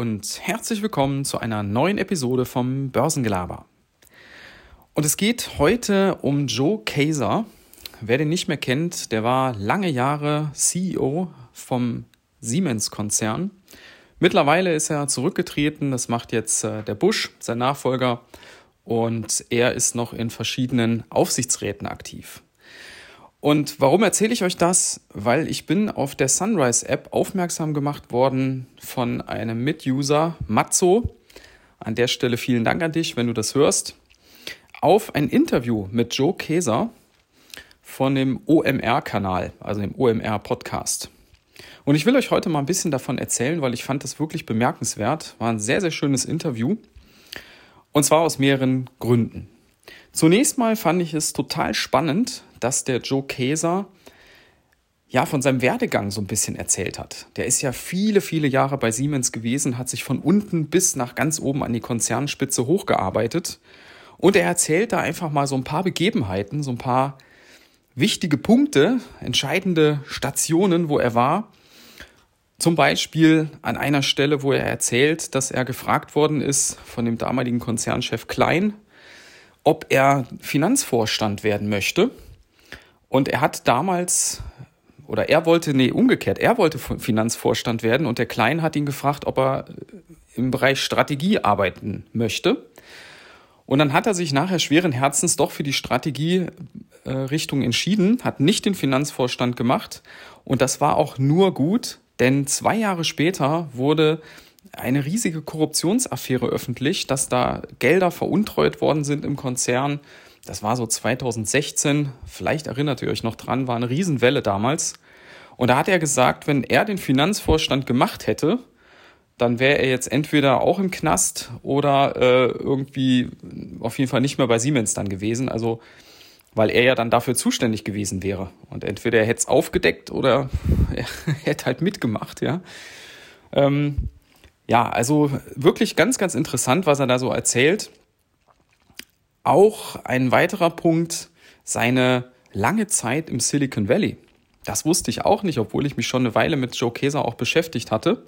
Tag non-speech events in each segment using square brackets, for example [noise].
und herzlich willkommen zu einer neuen Episode vom Börsengelaber. Und es geht heute um Joe Kaiser. Wer den nicht mehr kennt, der war lange Jahre CEO vom Siemens-Konzern. Mittlerweile ist er zurückgetreten, das macht jetzt äh, der Bush, sein Nachfolger, und er ist noch in verschiedenen Aufsichtsräten aktiv. Und warum erzähle ich euch das? Weil ich bin auf der Sunrise App aufmerksam gemacht worden von einem Mituser, Matzo. An der Stelle vielen Dank an dich, wenn du das hörst. Auf ein Interview mit Joe Keser von dem OMR-Kanal, also dem OMR-Podcast. Und ich will euch heute mal ein bisschen davon erzählen, weil ich fand das wirklich bemerkenswert. War ein sehr, sehr schönes Interview. Und zwar aus mehreren Gründen. Zunächst mal fand ich es total spannend, dass der Joe Keser ja von seinem Werdegang so ein bisschen erzählt hat. Der ist ja viele, viele Jahre bei Siemens gewesen, hat sich von unten bis nach ganz oben an die Konzernspitze hochgearbeitet. Und er erzählt da einfach mal so ein paar Begebenheiten, so ein paar wichtige Punkte, entscheidende Stationen, wo er war. Zum Beispiel an einer Stelle, wo er erzählt, dass er gefragt worden ist von dem damaligen Konzernchef Klein, ob er Finanzvorstand werden möchte. Und er hat damals, oder er wollte, nee, umgekehrt, er wollte Finanzvorstand werden und der Klein hat ihn gefragt, ob er im Bereich Strategie arbeiten möchte. Und dann hat er sich nachher schweren Herzens doch für die Strategie-Richtung entschieden, hat nicht den Finanzvorstand gemacht. Und das war auch nur gut, denn zwei Jahre später wurde eine riesige Korruptionsaffäre öffentlich, dass da Gelder veruntreut worden sind im Konzern das war so 2016, vielleicht erinnert ihr euch noch dran, war eine Riesenwelle damals. Und da hat er gesagt, wenn er den Finanzvorstand gemacht hätte, dann wäre er jetzt entweder auch im Knast oder äh, irgendwie auf jeden Fall nicht mehr bei Siemens dann gewesen. Also weil er ja dann dafür zuständig gewesen wäre. Und entweder er hätte es aufgedeckt oder [laughs] er hätte halt mitgemacht, ja. Ähm, ja, also wirklich ganz, ganz interessant, was er da so erzählt. Auch ein weiterer Punkt, seine lange Zeit im Silicon Valley. Das wusste ich auch nicht, obwohl ich mich schon eine Weile mit Joe Keser auch beschäftigt hatte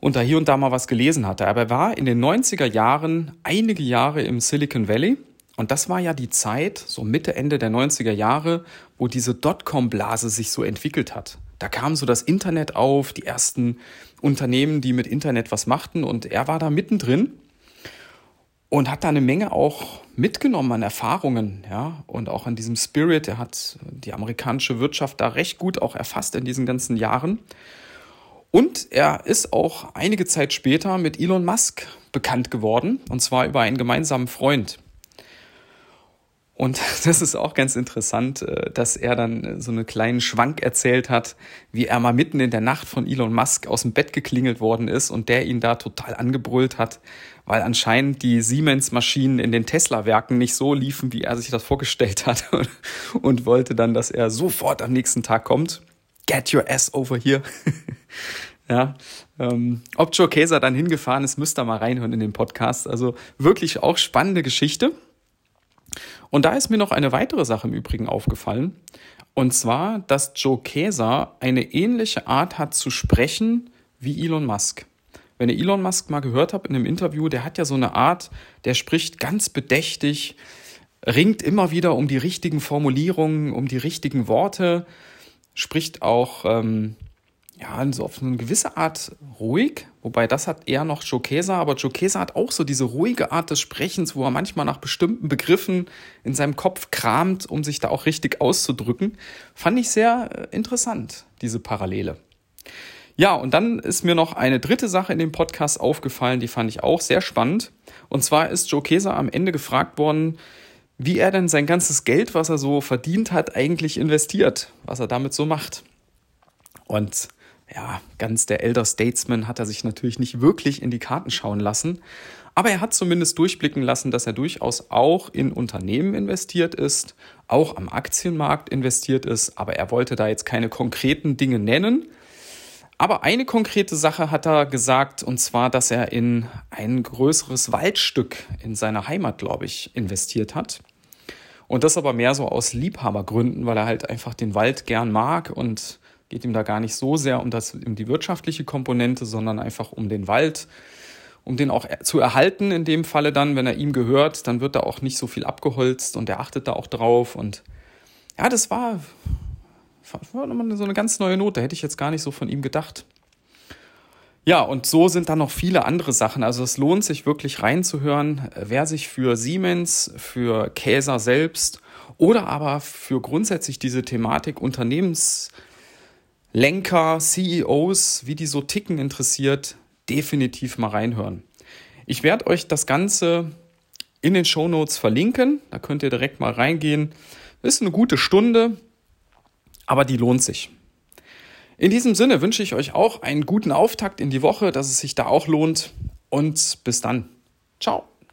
und da hier und da mal was gelesen hatte. Aber er war in den 90er Jahren einige Jahre im Silicon Valley und das war ja die Zeit, so Mitte, Ende der 90er Jahre, wo diese Dotcom-Blase sich so entwickelt hat. Da kam so das Internet auf, die ersten Unternehmen, die mit Internet was machten und er war da mittendrin und hat da eine Menge auch mitgenommen an Erfahrungen, ja, und auch an diesem Spirit. Er hat die amerikanische Wirtschaft da recht gut auch erfasst in diesen ganzen Jahren. Und er ist auch einige Zeit später mit Elon Musk bekannt geworden, und zwar über einen gemeinsamen Freund. Und [laughs] das ist auch ganz interessant, äh, dass er dann so einen kleinen Schwank erzählt hat, wie er mal mitten in der Nacht von Elon Musk aus dem Bett geklingelt worden ist und der ihn da total angebrüllt hat, weil anscheinend die Siemens-Maschinen in den Tesla-Werken nicht so liefen, wie er sich das vorgestellt hat [laughs] und wollte dann, dass er sofort am nächsten Tag kommt. Get your ass over here. [laughs] ja, ähm, ob Joe Käser dann hingefahren ist, müsst ihr mal reinhören in den Podcast. Also wirklich auch spannende Geschichte. Und da ist mir noch eine weitere Sache im Übrigen aufgefallen. Und zwar, dass Joe Käser eine ähnliche Art hat zu sprechen wie Elon Musk. Wenn ihr Elon Musk mal gehört habt in einem Interview, der hat ja so eine Art, der spricht ganz bedächtig, ringt immer wieder um die richtigen Formulierungen, um die richtigen Worte, spricht auch ähm, ja, so auf eine gewisse Art ruhig, wobei das hat eher noch Jokesa, aber Jokesa hat auch so diese ruhige Art des Sprechens, wo er manchmal nach bestimmten Begriffen in seinem Kopf kramt, um sich da auch richtig auszudrücken. Fand ich sehr äh, interessant, diese Parallele. Ja, und dann ist mir noch eine dritte Sache in dem Podcast aufgefallen, die fand ich auch sehr spannend. Und zwar ist Jokesa am Ende gefragt worden, wie er denn sein ganzes Geld, was er so verdient hat, eigentlich investiert, was er damit so macht. Und ja, ganz der Elder Statesman hat er sich natürlich nicht wirklich in die Karten schauen lassen. Aber er hat zumindest durchblicken lassen, dass er durchaus auch in Unternehmen investiert ist, auch am Aktienmarkt investiert ist. Aber er wollte da jetzt keine konkreten Dinge nennen. Aber eine konkrete Sache hat er gesagt, und zwar, dass er in ein größeres Waldstück in seiner Heimat, glaube ich, investiert hat. Und das aber mehr so aus Liebhabergründen, weil er halt einfach den Wald gern mag und Geht ihm da gar nicht so sehr um, das, um die wirtschaftliche Komponente, sondern einfach um den Wald, um den auch zu erhalten. In dem Falle dann, wenn er ihm gehört, dann wird da auch nicht so viel abgeholzt und er achtet da auch drauf. Und ja, das war, war so eine ganz neue Note. Hätte ich jetzt gar nicht so von ihm gedacht. Ja, und so sind da noch viele andere Sachen. Also es lohnt sich wirklich reinzuhören, wer sich für Siemens, für Käser selbst oder aber für grundsätzlich diese Thematik Unternehmenslenker, CEOs, wie die so ticken interessiert, definitiv mal reinhören. Ich werde euch das Ganze in den Show Notes verlinken. Da könnt ihr direkt mal reingehen. Ist eine gute Stunde, aber die lohnt sich. In diesem Sinne wünsche ich euch auch einen guten Auftakt in die Woche, dass es sich da auch lohnt. Und bis dann. Ciao.